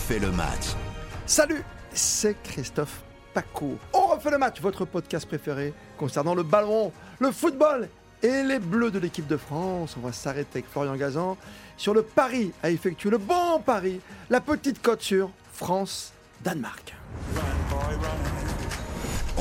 refait le match. Salut, c'est Christophe Paco. On refait le match, votre podcast préféré concernant le ballon, le football et les bleus de l'équipe de France. On va s'arrêter avec Florian Gazan sur le pari à effectuer, le bon pari, la petite cote sur France-Danemark.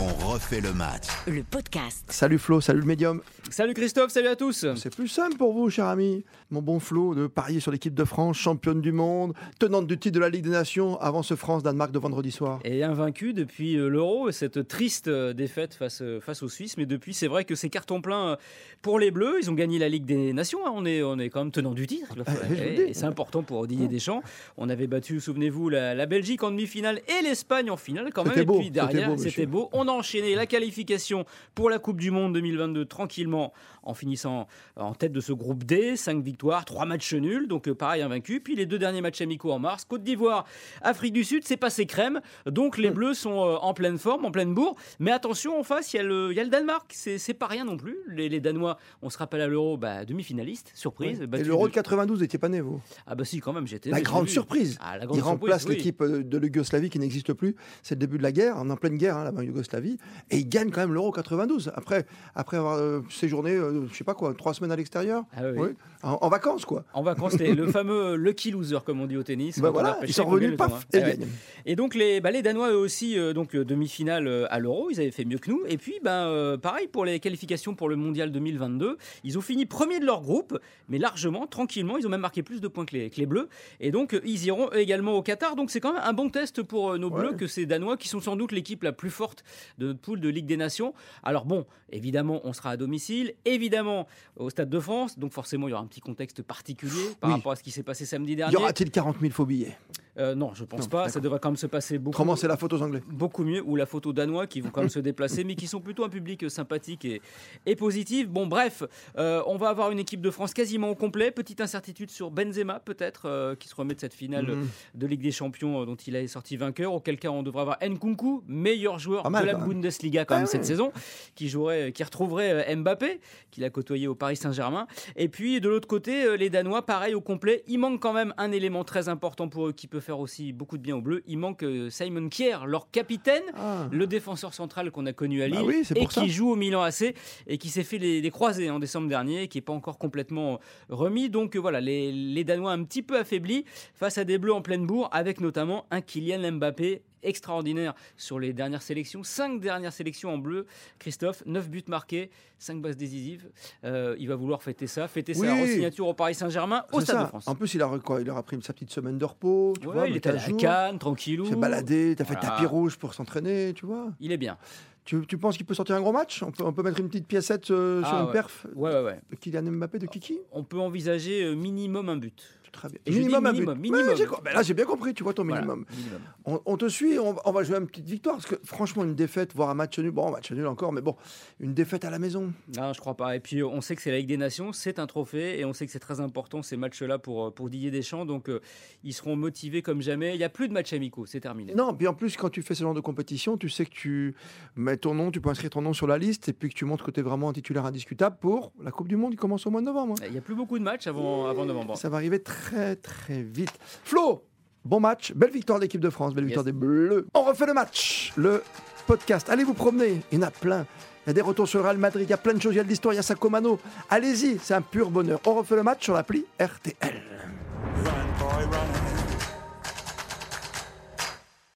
On refait le match. Le podcast. Salut Flo, salut le médium. Salut Christophe, salut à tous. C'est plus simple pour vous, cher ami, mon bon Flo, de parier sur l'équipe de France, championne du monde, tenante du titre de la Ligue des Nations avant ce France-Danemark de vendredi soir. Et invaincu depuis euh, l'Euro, cette triste euh, défaite face, euh, face aux Suisses. Mais depuis, c'est vrai que c'est carton plein pour les Bleus. Ils ont gagné la Ligue des Nations. hein. On, est, on est quand même tenant du titre. Ah. Et c'est important pour Didier Deschamps. On avait battu, souvenez-vous, la, la Belgique en demi-finale et l'Espagne en finale quand même. C'était Et beau, puis derrière, c'était beau, monsieur. c'était beau. On a enchaîné la qualification pour la Coupe du Monde 2022 tranquillement en finissant en tête de ce groupe D. 5 victoires, 3 matchs nuls. Donc euh, pareil, invaincu. Puis les deux derniers matchs amicaux en mars. Côte d'Ivoire, Afrique du Sud, c'est passé crème. Donc Mm. les Bleus sont euh, en pleine forme, en pleine bourre. Mais attention, en face, il y, a le- il y a le Danemark. C'est pas rien non plus. Les, les Danois, on se rappelle à l'Euro, bah, demi-finaliste, surprise. Et l'Euro de- de 92, n'étiez pas né, vous? Ah bah si, quand même, j'étais. La grande surprise. Ah, la grande Il remplace oui. l'équipe euh, de l'Yougoslavie qui n'existe plus. C'est le début de la guerre, on est en pleine guerre hein, là-bas en Yougoslavie. Et il gagne quand même l'Euro 92. Après, après avoir euh, séjourné, euh, je sais pas quoi, trois semaines à l'extérieur. Ah oui, oui. Oui. En, en vacances, quoi. En vacances, les- le fameux lucky loser, comme on dit au tennis. Bah a voilà, ils sont revenus, paf, tournoi. et Ah ouais. Et donc les, bah, les Danois eux aussi, euh, donc euh, demi-finale à l'Euro, ils avaient fait mieux que nous. Et puis ben pareil pour les qualifications pour le Mondial 2022, ils ont fini premier de leur groupe, mais largement, tranquillement, ils ont même marqué plus de points que les, que les Bleus. Et donc ils iront également au Qatar. Donc c'est quand même un bon test pour nos Bleus Ouais. que ces Danois qui sont sans doute l'équipe la plus forte de notre poule de Ligue des Nations. Alors bon, évidemment, on sera à domicile, évidemment au Stade de France, donc forcément il y aura un petit contexte particulier par Oui. rapport à ce qui s'est passé samedi Y dernier. aura-t-il 40 000 faux billets? Euh, non, je pense Non, pas. Ça devrait quand même se passer beaucoup Autrement, c'est la faute aux Anglais. beaucoup mieux, ou la photo danois qui vont quand même se déplacer, mais qui sont plutôt un public sympathique et, et positif. Bon, bref, euh, on va avoir une équipe de France quasiment au complet. Petite incertitude sur Benzema, peut-être, euh, qui se remet de cette finale Mhm. de Ligue des Champions dont il est sorti vainqueur. Auquel cas, on devrait avoir Nkunku, meilleur joueur mal, de la. Bundesliga quand Ah même cette saison, qui jouerait, qui retrouverait Mbappé, qu'il a côtoyé au Paris Saint-Germain. Et puis de l'autre côté, les Danois, pareil au complet. Il manque quand même un élément très important pour eux qui peut faire aussi beaucoup de bien aux Bleus. Il manque euh, Simon Kier, leur capitaine Ah. le défenseur central qu'on a connu à Bah Lille oui, et qui ça. joue au Milan AC et qui s'est fait les, les croisés en décembre dernier, qui n'est pas encore complètement remis. Donc euh, voilà, les, les Danois un petit peu affaiblis face à des Bleus en pleine bourre, avec notamment un Kylian Mbappé extraordinaire sur les dernières sélections, cinq dernières sélections en bleu. Christophe, 9 buts marqués, 5 bases décisives. Euh, il va vouloir fêter ça, fêter sa Oui. re-signature au Paris Saint-Germain, au Stade ça. de France. En plus, il a, quoi, il aura pris sa petite semaine de repos. Tu Ouais, vois, il était à Cannes, tranquillou. Tu t'es baladé, t'as fait Voilà. tapis rouge pour s'entraîner, tu vois. Il est bien. Tu, tu penses qu'il peut sortir un gros match? On peut, on peut mettre une petite piécette euh, sur Ah une ouais. perf? Ouais, ouais, ouais. de Kylian Mbappé, de Kiki? On peut envisager euh, minimum un but. Très bien. Minimum, minimum, but. minimum. Ouais, ben là, j'ai bien compris, tu vois ton Voilà, minimum. On, on te suit, on, on va jouer une petite victoire. Parce que franchement, une défaite, voire un match nul, bon, match nul encore, mais bon, une défaite à la maison. Non, je crois pas. Et puis, on sait que c'est la Ligue des Nations, c'est un trophée, et on sait que c'est très important ces matchs-là pour, euh, pour Didier Deschamps. Donc, euh, ils seront motivés comme jamais. Il n'y a plus de matchs amicaux, c'est terminé. Non, puis en plus, quand tu fais ce genre de compétition, tu sais que tu mets ton nom, tu peux inscrire ton nom sur la liste, et puis que tu montres que tu es vraiment un titulaire indiscutable pour la Coupe du Monde qui commence au mois de novembre. hein. Il n'y a plus beaucoup de matchs avant, avant novembre. Ça va arriver très très vite. Flo, bon match, belle victoire de l'équipe de France, belle victoire des Bleus. On refait le match, le podcast. Allez vous promener, il y en a plein. Il y a des retours sur le Real Madrid, il y a plein de choses, il y a de l'histoire, il y a Sacomano. Allez-y, c'est un pur bonheur. On refait le match sur l'appli RTL. Run, boy, run.